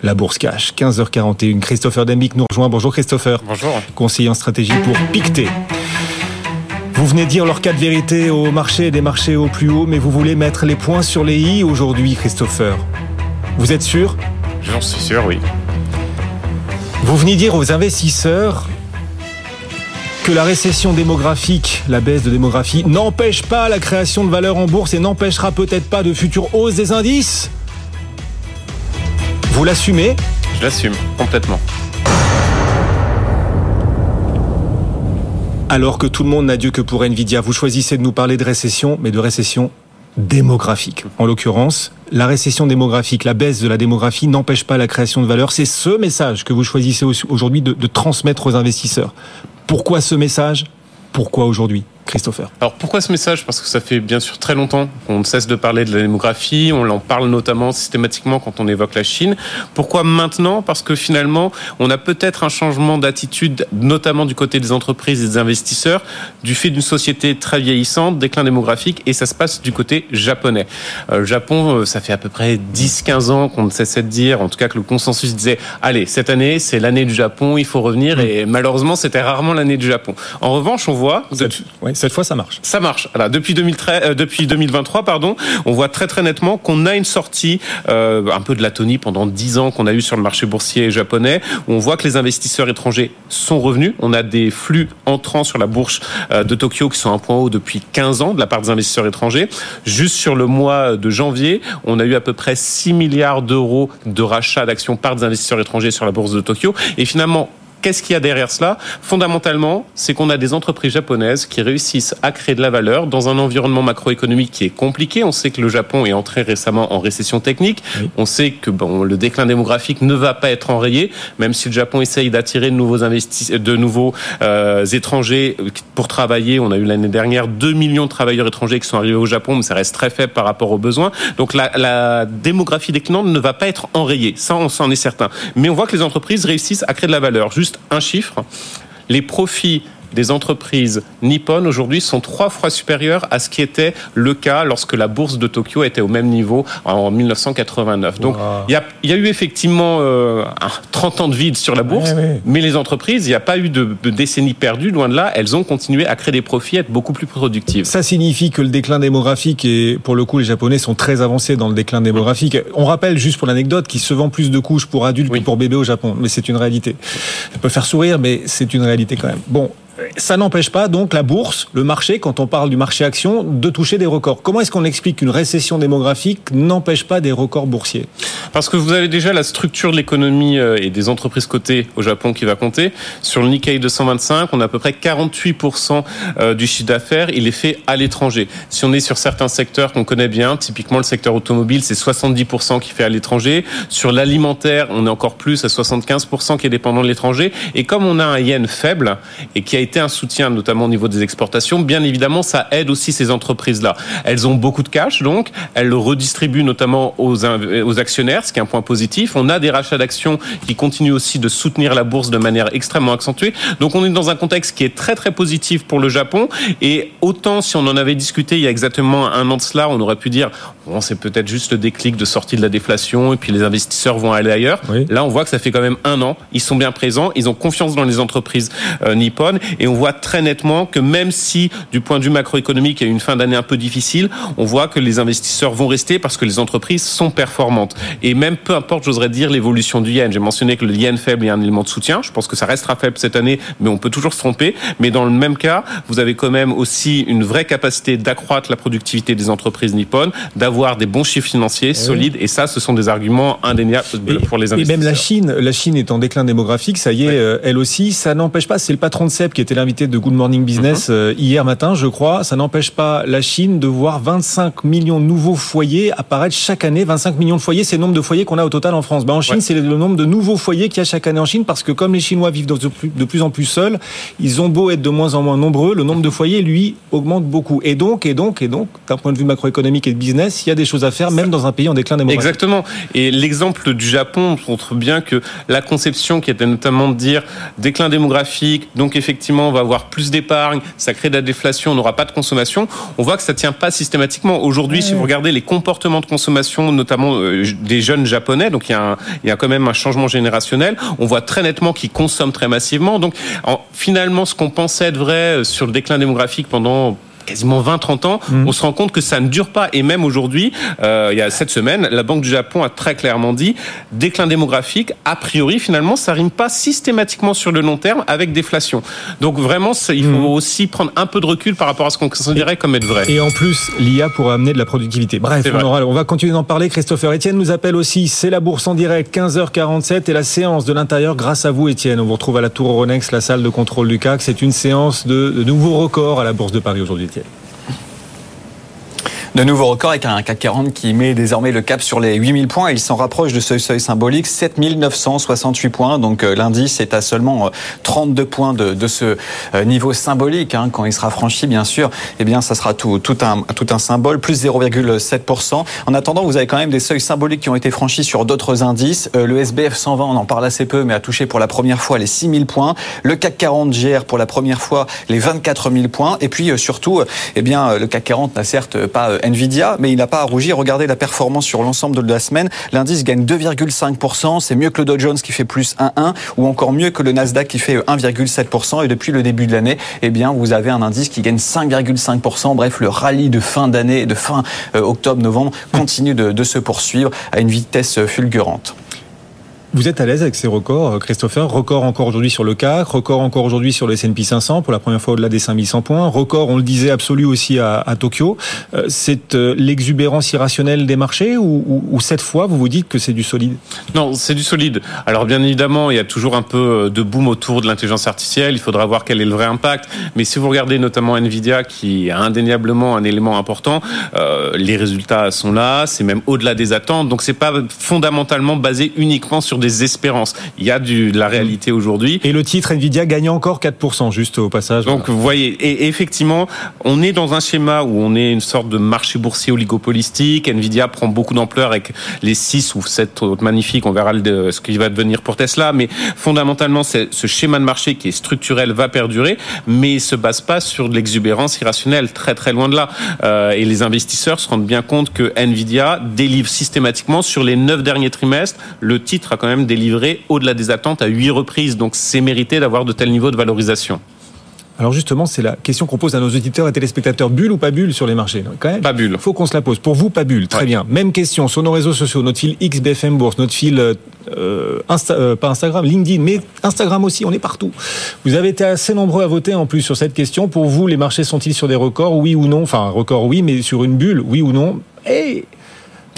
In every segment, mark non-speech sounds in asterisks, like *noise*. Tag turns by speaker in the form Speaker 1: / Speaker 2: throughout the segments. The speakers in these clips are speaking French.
Speaker 1: La Bourse Cash, 15h41. Christopher Demick nous rejoint. Bonjour Christopher.
Speaker 2: Bonjour.
Speaker 1: Conseiller en stratégie pour Pictet. Vous venez dire leur cas de vérité au marché et des marchés au plus haut, mais vous voulez mettre les points sur les i aujourd'hui, Christopher. Vous êtes sûr?
Speaker 2: J'en suis sûr, oui.
Speaker 1: Vous venez dire aux investisseurs que la récession démographique, la baisse de démographie, n'empêche pas la création de valeur en bourse et n'empêchera peut-être pas de futures hausses des indices? Vous l'assumez
Speaker 2: Je l'assume complètement.
Speaker 1: Alors que tout le monde n'a Dieu que pour Nvidia, vous choisissez de nous parler de récession, mais de récession démographique. En l'occurrence, la récession démographique, la baisse de la démographie n'empêche pas la création de valeur. C'est ce message que vous choisissez aujourd'hui de, de transmettre aux investisseurs. Pourquoi ce message? Pourquoi aujourd'hui? Christopher.
Speaker 2: Alors pourquoi ce message? Parce que ça fait bien sûr très longtemps qu'on ne cesse de parler de la démographie, on en parle notamment systématiquement quand on évoque la Chine. Pourquoi maintenant? Parce que finalement, on a peut-être un changement d'attitude, notamment du côté des entreprises et des investisseurs, du fait d'une société très vieillissante, déclin démographique, et ça se passe du côté japonais. Euh, le Japon, euh, ça fait à peu près 10-15 ans qu'on ne cessait de dire, en tout cas que le consensus disait, allez, cette année, c'est l'année du Japon, il faut revenir, et malheureusement, c'était rarement l'année du Japon. En revanche, on voit...
Speaker 1: cette fois, ça marche.
Speaker 2: Ça marche. Alors, depuis, 2013, euh, 2023, pardon, on voit très très nettement qu'on a une sortie euh, un peu de l'atonie pendant 10 ans qu'on a eu sur le marché boursier japonais, on voit que les investisseurs étrangers sont revenus. On a des flux entrants sur la bourse euh, de Tokyo qui sont à un point haut depuis 15 ans de la part des investisseurs étrangers. Juste sur le mois de janvier, on a eu à peu près 6 milliards d'euros de rachat d'actions par des investisseurs étrangers sur la bourse de Tokyo. Et finalement, Qu'est-ce qu'il y a derrière cela? Fondamentalement, c'est qu'on a des entreprises japonaises qui réussissent à créer de la valeur dans un environnement macroéconomique qui est compliqué. On sait que le Japon est entré récemment en récession technique. Oui. On sait que bon, le déclin démographique ne va pas être enrayé, même si le Japon essaye d'attirer de nouveaux de nouveaux euh, étrangers pour travailler. On a eu l'année dernière 2 millions de travailleurs étrangers qui sont arrivés au Japon, mais ça reste très faible par rapport aux besoins. Donc la, la démographie déclinante ne va pas être enrayée. Ça, on s'en est certain. Mais on voit que les entreprises réussissent à créer de la valeur. Juste un chiffre, les profits des entreprises nippones aujourd'hui sont trois fois supérieurs à ce qui était le cas lorsque la bourse de Tokyo était au même niveau en 1989. Donc wow. il, y a, il y a eu effectivement euh, 30 ans de vide sur la bourse, mais les entreprises, il n'y a pas eu de, de décennies perdues, loin de là, elles ont continué à créer des profits, à être beaucoup plus productives.
Speaker 1: Ça signifie que le déclin démographique, et pour le coup les Japonais sont très avancés dans le déclin démographique. On rappelle juste pour l'anecdote qu'ils se vendent plus de couches pour adultes oui. que pour bébés au Japon, mais c'est une réalité. Ça peut faire sourire, mais c'est une réalité quand même. Bon, ça n'empêche pas donc la bourse, le marché, quand on parle du marché action, de toucher des records. Comment est-ce qu'on explique qu'une récession démographique n'empêche pas des records boursiers?
Speaker 2: Parce que vous avez déjà la structure de l'économie et des entreprises cotées au Japon qui va compter. Sur le Nikkei 225, on a à peu près 48% du chiffre d'affaires, il est fait à l'étranger. Si on est sur certains secteurs qu'on connaît bien, typiquement le secteur automobile, c'est 70% qui fait à l'étranger. Sur l'alimentaire, on est encore plus à 75% qui est dépendant de l'étranger. Et comme on a un yen faible et qui a été un soutien, notamment au niveau des exportations, bien évidemment, ça aide aussi ces entreprises-là. Elles ont beaucoup de cash, donc elles le redistribuent notamment aux, aux actionnaires, ce qui est un point positif. On a des rachats d'actions qui continuent aussi de soutenir la bourse de manière extrêmement accentuée. Donc on est dans un contexte qui est très très positif pour le Japon. Et autant si on en avait discuté il y a exactement un an de cela, on aurait pu dire bon c'est peut-être juste le déclic de sortie de la déflation et puis les investisseurs vont aller ailleurs. Oui. Là on voit que ça fait quand même un an. Ils sont bien présents, ils ont confiance dans les entreprises euh, nippones et on voit très nettement que même si du point de vue macroéconomique il y a eu une fin d'année un peu difficile, on voit que les investisseurs vont rester parce que les entreprises sont performantes. Et même peu importe, j'oserais dire, l'évolution du yen. J'ai mentionné que le yen faible est un élément de soutien. Je pense que ça restera faible cette année, mais on peut toujours se tromper. Mais dans le même cas, vous avez quand même aussi une vraie capacité d'accroître la productivité des entreprises nippones, d'avoir des bons chiffres financiers solides. Et ça, ce sont des arguments indéniables pour les investisseurs.
Speaker 1: Et même la Chine, la Chine est en déclin démographique, ça y est, oui. elle aussi. Ça n'empêche pas, c'est le patron de CEP qui était était l'invité de Good Morning Business mhm. hier matin, je crois. Ça n'empêche pas la Chine de voir 25 millions de nouveaux foyers apparaître chaque année. 25 millions de foyers, c'est le nombre de foyers qu'on a au total en France. Ben, en Chine, c'est le nombre de nouveaux foyers qu'il y a chaque année en Chine parce que comme les Chinois vivent de plus en plus seuls, ils ont beau être de moins en moins nombreux, le nombre de foyers, lui, augmente beaucoup. Et donc, et donc, et donc, d'un point de vue macroéconomique et de business, il y a des choses à faire, même dans un pays en déclin démographique.
Speaker 2: Exactement. Et l'exemple du Japon montre bien que la conception qui était notamment de dire déclin démographique, donc effectivement, on va avoir plus d'épargne, ça crée de la déflation, on n'aura pas de consommation. On voit que ça tient pas systématiquement. Aujourd'hui, si vous regardez les comportements de consommation, notamment euh, des jeunes japonais, donc il y, a il y a quand même un changement générationnel, on voit très nettement qu'ils consomment très massivement. Donc finalement, ce qu'on pensait être vrai euh, sur le déclin démographique pendant quasiment 20-30 ans, mm. on se rend compte que ça ne dure pas. Et même aujourd'hui, euh, il y a cette semaine, la Banque du Japon a très clairement dit déclin démographique, a priori, finalement, ça rime pas systématiquement sur le long terme avec déflation. Donc vraiment, il faut mm. aussi prendre un peu de recul par rapport à ce qu'on considérait comme être vrai.
Speaker 1: Et en plus, l'IA pourrait amener de la productivité. Bref, on, on, va continuer d'en parler. Christopher Etienne nous appelle aussi. C'est la bourse en direct, 15h47 et la séance de l'intérieur grâce à vous, Etienne. On vous retrouve à la Tour Euronext, la salle de contrôle du CAC. C'est une séance de, de nouveaux records à la Bourse de Paris aujourd'hui. it.
Speaker 3: De nouveaux records avec un CAC 40 qui met désormais le cap sur les 8000 points. Il s'en rapproche de ce seuil symbolique, 7968 points. Donc euh, l'indice est à seulement 32 euh, points de, ce euh, niveau symbolique. Hein. Quand il sera franchi, bien sûr, eh bien, ça sera tout, un, tout un symbole, plus 0,7%. En attendant, vous avez quand même des seuils symboliques qui ont été franchis sur d'autres indices. Le SBF 120, on en parle assez peu, mais a touché pour la première fois les 6000 points. Le CAC 40 gère pour la première fois les 24 000 points. Et puis surtout, eh bien, le CAC 40 n'a certes pas Nvidia, mais il n'a pas à rougir. Regardez la performance sur l'ensemble de la semaine. L'indice gagne 2,5%. C'est mieux que le Dow Jones qui fait plus 1,1 ou encore mieux que le Nasdaq qui fait 1,7%. Et depuis le début de l'année, eh bien, vous avez un indice qui gagne 5,5%. Bref, le rallye de fin d'année, de fin euh, octobre-novembre continue de se poursuivre à une vitesse fulgurante.
Speaker 1: Vous êtes à l'aise avec ces records, euh, Christopher? Record encore aujourd'hui sur le CAC, record encore aujourd'hui sur le S&P 500 pour la première fois au-delà des 5100 points, record, on le disait, absolu aussi à, Tokyo. Euh, c'est euh, l'exubérance irrationnelle des marchés ou, cette fois vous vous dites que c'est du solide?
Speaker 2: Non, c'est du solide. Alors bien évidemment, il y a toujours un peu de boom autour de l'intelligence artificielle. Il faudra voir quel est le vrai impact. Mais si vous regardez notamment Nvidia, qui a indéniablement un élément important, les résultats sont là. C'est même au-delà des attentes. Donc c'est pas fondamentalement basé uniquement sur des espérances. Il y a du, de la réalité aujourd'hui.
Speaker 1: Et le titre Nvidia gagne encore 4%, juste au passage.
Speaker 2: Donc, vous voyez, et effectivement, on est dans un schéma où on est une sorte de marché boursier oligopolistique. Nvidia prend beaucoup d'ampleur avec les 6 ou 7 autres magnifiques. On verra ce qui va devenir pour Tesla. Mais fondamentalement, ce schéma de marché qui est structurel va perdurer, mais il se base pas sur de l'exubérance irrationnelle, très très loin de là. Euh, et les investisseurs se rendent bien compte que Nvidia délivre systématiquement sur les 9 derniers trimestres. Le titre a quand même délivré au-delà des attentes à huit reprises. Donc c'est mérité d'avoir de tels niveaux de valorisation.
Speaker 1: Alors justement, c'est la question qu'on pose à nos auditeurs et téléspectateurs. Bulle ou pas bulle sur les marchés?
Speaker 2: Quand même, Pas bulle.
Speaker 1: faut qu'on se la pose. Pour vous, pas bulle. Très bien. Même question sur nos réseaux sociaux, notre fil XBFM Bourse, notre fil, euh, euh, pas Instagram, LinkedIn, mais Instagram aussi, on est partout. Vous avez été assez nombreux à voter en plus sur cette question. Pour vous, les marchés sont-ils sur des records, oui ou non? Enfin, record oui, mais sur une bulle, oui ou non? Et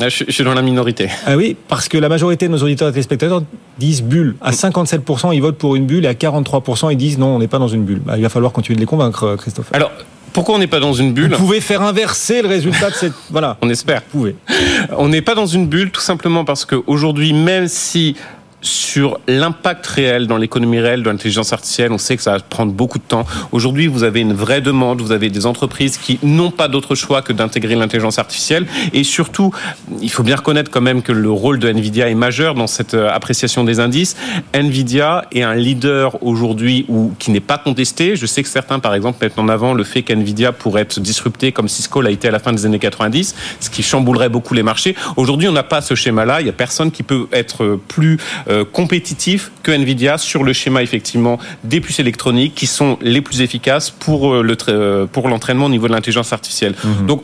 Speaker 2: ah, je, suis dans la minorité.
Speaker 1: Ah oui, parce que la majorité de nos auditeurs et téléspectateurs disent bulle. À 57%, ils votent pour une bulle et à 43%, ils disent non, on n'est pas dans une bulle. Bah, il va falloir continuer de les convaincre, euh, Christophe.
Speaker 2: Alors, pourquoi on n'est pas dans une bulle?
Speaker 1: Vous pouvez faire inverser le résultat de cette. *laughs* Voilà.
Speaker 2: On espère.
Speaker 1: Vous pouvez.
Speaker 2: On n'est pas dans une bulle tout simplement parce qu'aujourd'hui, même si sur l'impact réel dans l'économie réelle de l'intelligence artificielle. On sait que ça va prendre beaucoup de temps. Aujourd'hui, vous avez une vraie demande, vous avez des entreprises qui n'ont pas d'autre choix que d'intégrer l'intelligence artificielle. Et surtout, il faut bien reconnaître quand même que le rôle de Nvidia est majeur dans cette euh, appréciation des indices. Nvidia est un leader aujourd'hui ou qui n'est pas contesté. Je sais que certains, par exemple, mettent en avant le fait qu'Nvidia pourrait être disrupté comme Cisco l'a été à la fin des années 90, ce qui chamboulerait beaucoup les marchés. Aujourd'hui, on n'a pas ce schéma-là. Il n'y a personne qui peut être plus euh, compétitif que Nvidia sur le schéma effectivement des puces électroniques qui sont les plus efficaces pour euh, le euh, pour l'entraînement au niveau de l'intelligence artificielle. Mhm. Donc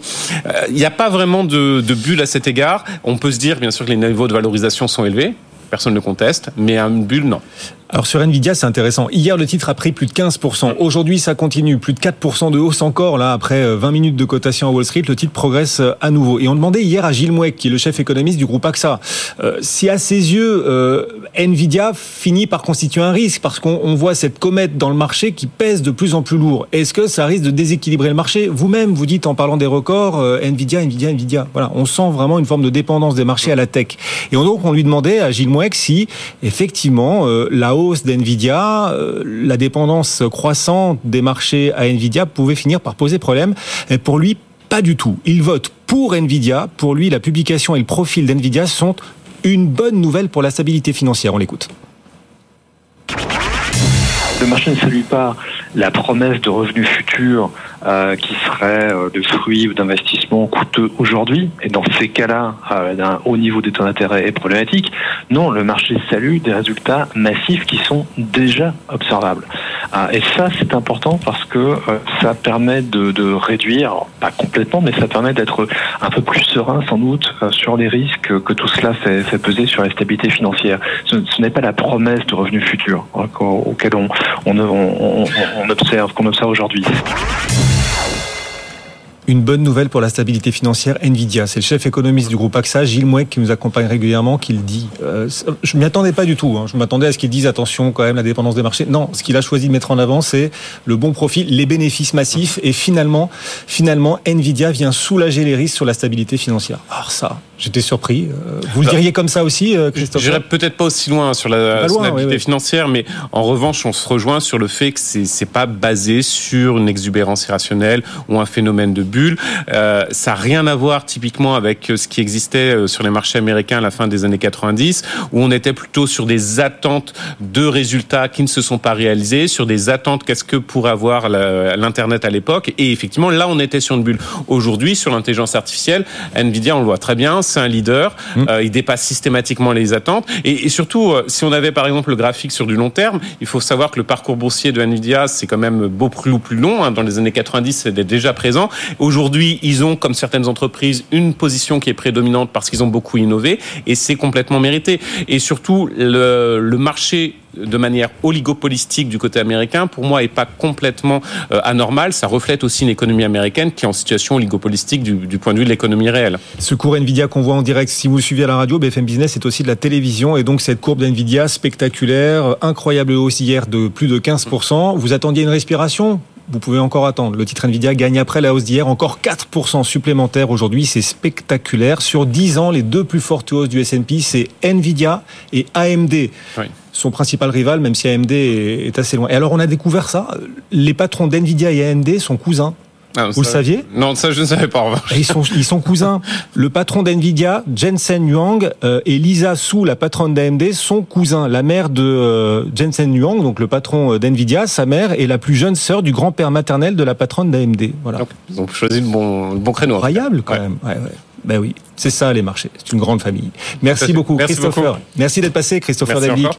Speaker 2: il n'y a pas vraiment de, de bulle à cet égard. On peut se dire bien sûr que les niveaux de valorisation sont élevés personne ne conteste, mais une bulle, non.
Speaker 1: Alors sur Nvidia, c'est intéressant. Hier, le titre a pris plus de 15%. Aujourd'hui, ça continue. Plus de 4% de hausse encore, là, après 20 minutes de cotation à Wall Street. Le titre progresse à nouveau. Et on demandait hier à Gilles Mouek, qui est le chef économiste du groupe AXA, euh, si à ses yeux, euh, Nvidia finit par constituer un risque, parce qu'on voit cette comète dans le marché qui pèse de plus en plus lourd. Est-ce que ça risque de déséquilibrer le marché? Vous-même, vous dites en parlant des records, euh, Nvidia, Nvidia, Nvidia. Voilà, on sent vraiment une forme de dépendance des marchés à la tech. Et donc, on lui demandait à Gilles Mouek si, effectivement, la hausse d'NVIDIA, euh, la dépendance croissante des marchés à NVIDIA pouvait finir par poser problème. Et pour lui, pas du tout. Il vote pour NVIDIA. Pour lui, la publication et le profil d'NVIDIA sont une bonne nouvelle pour la stabilité financière. On l'écoute.
Speaker 4: Le marché ne salue pas la promesse de revenus futurs euh, qui serait euh, de fruits ou d'investissements coûteux aujourd'hui. Et dans ces cas-là, euh, d'un haut niveau des taux d'intérêt est problématique. Non, le marché salue des résultats massifs qui sont déjà observables. Euh, et ça, c'est important parce que euh, ça permet de, réduire, pas complètement, mais ça permet d'être un peu plus serein sans doute sur les risques que tout cela fait, peser sur la stabilité financière. Ce, n'est pas la promesse de revenus futurs hein, auquel on observe, qu'on observe aujourd'hui.
Speaker 1: Une bonne nouvelle pour la stabilité financière, Nvidia. C'est le chef économiste du groupe AXA, Gilles Mouek, qui nous accompagne régulièrement, qui le dit. Euh, je m'y attendais pas du tout. Hein. Je m'attendais à ce qu'il dise attention quand même la dépendance des marchés. Non, ce qu'il a choisi de mettre en avant, c'est le bon profil, les bénéfices massifs, et finalement, finalement, Nvidia vient soulager les risques sur la stabilité financière. Alors ça, J'étais surpris. Euh, vous le bah, diriez comme ça aussi, euh, Christophe
Speaker 2: J'irai peut-être pas aussi loin sur la stabilité financière, mais en revanche, on se rejoint sur le fait que c'est pas basé sur une exubérance irrationnelle ou un phénomène de bulle. Euh, ça n'a rien à voir typiquement avec ce qui existait sur les marchés américains à la fin des années 90, où on était plutôt sur des attentes de résultats qui ne se sont pas réalisés, sur des attentes qu'est-ce que pourrait avoir l'internet à l'époque, et effectivement là on était sur une bulle. Aujourd'hui, sur l'intelligence artificielle, Nvidia, on le voit très bien c'est un leader. Mmh. Euh, il dépasse systématiquement les attentes. Et, surtout, euh, si on avait par exemple le graphique sur du long terme, il faut savoir que le parcours boursier de Nvidia, c'est quand même beaucoup plus, plus long. Hein. Dans les années 90, c'était déjà présent. Aujourd'hui, ils ont, comme certaines entreprises, une position qui est prédominante parce qu'ils ont beaucoup innové. Et c'est complètement mérité. Et surtout, le, le marché de manière oligopolistique du côté américain, pour moi, est pas complètement euh, anormal. Ça reflète aussi une économie américaine qui est en situation oligopolistique du, du point de vue de l'économie réelle.
Speaker 1: Ce cours Nvidia qu'on voit en direct, si vous suivez à la radio, BFM Business, c'est aussi de la télévision. Et donc, cette courbe d'Nvidia spectaculaire, incroyable hausse hier de plus de 15%. Vous attendiez une respiration? Vous pouvez encore attendre. Le titre Nvidia gagne après la hausse d'hier encore 4% supplémentaire aujourd'hui. C'est spectaculaire. Sur 10 ans, les deux plus fortes hausses du S&P, c'est Nvidia et AMD. Oui son principal rival, même si AMD est assez loin. Et alors, on a découvert ça. Les patrons d'NVIDIA et AMD sont cousins. Ah, Vous le saviez
Speaker 2: Non, ça je ne savais pas.
Speaker 1: Ils sont, ils sont cousins. *laughs* Le patron d'NVIDIA, Jensen Huang, euh, et Lisa Su, la patronne d'AMD, sont cousins. La mère de euh, Jensen Huang, donc le patron euh, d'NVIDIA, sa mère est la plus jeune sœur du grand-père maternel de la patronne d'AMD. Voilà. Donc,
Speaker 2: ils ont choisi le bon, le bon créneau.
Speaker 1: Incroyable quand même. Ouais, ouais. Ben oui, c'est ça les marchés. C'est une grande famille. Merci beaucoup, Merci Christopher. Merci d'être passé, Christopher David.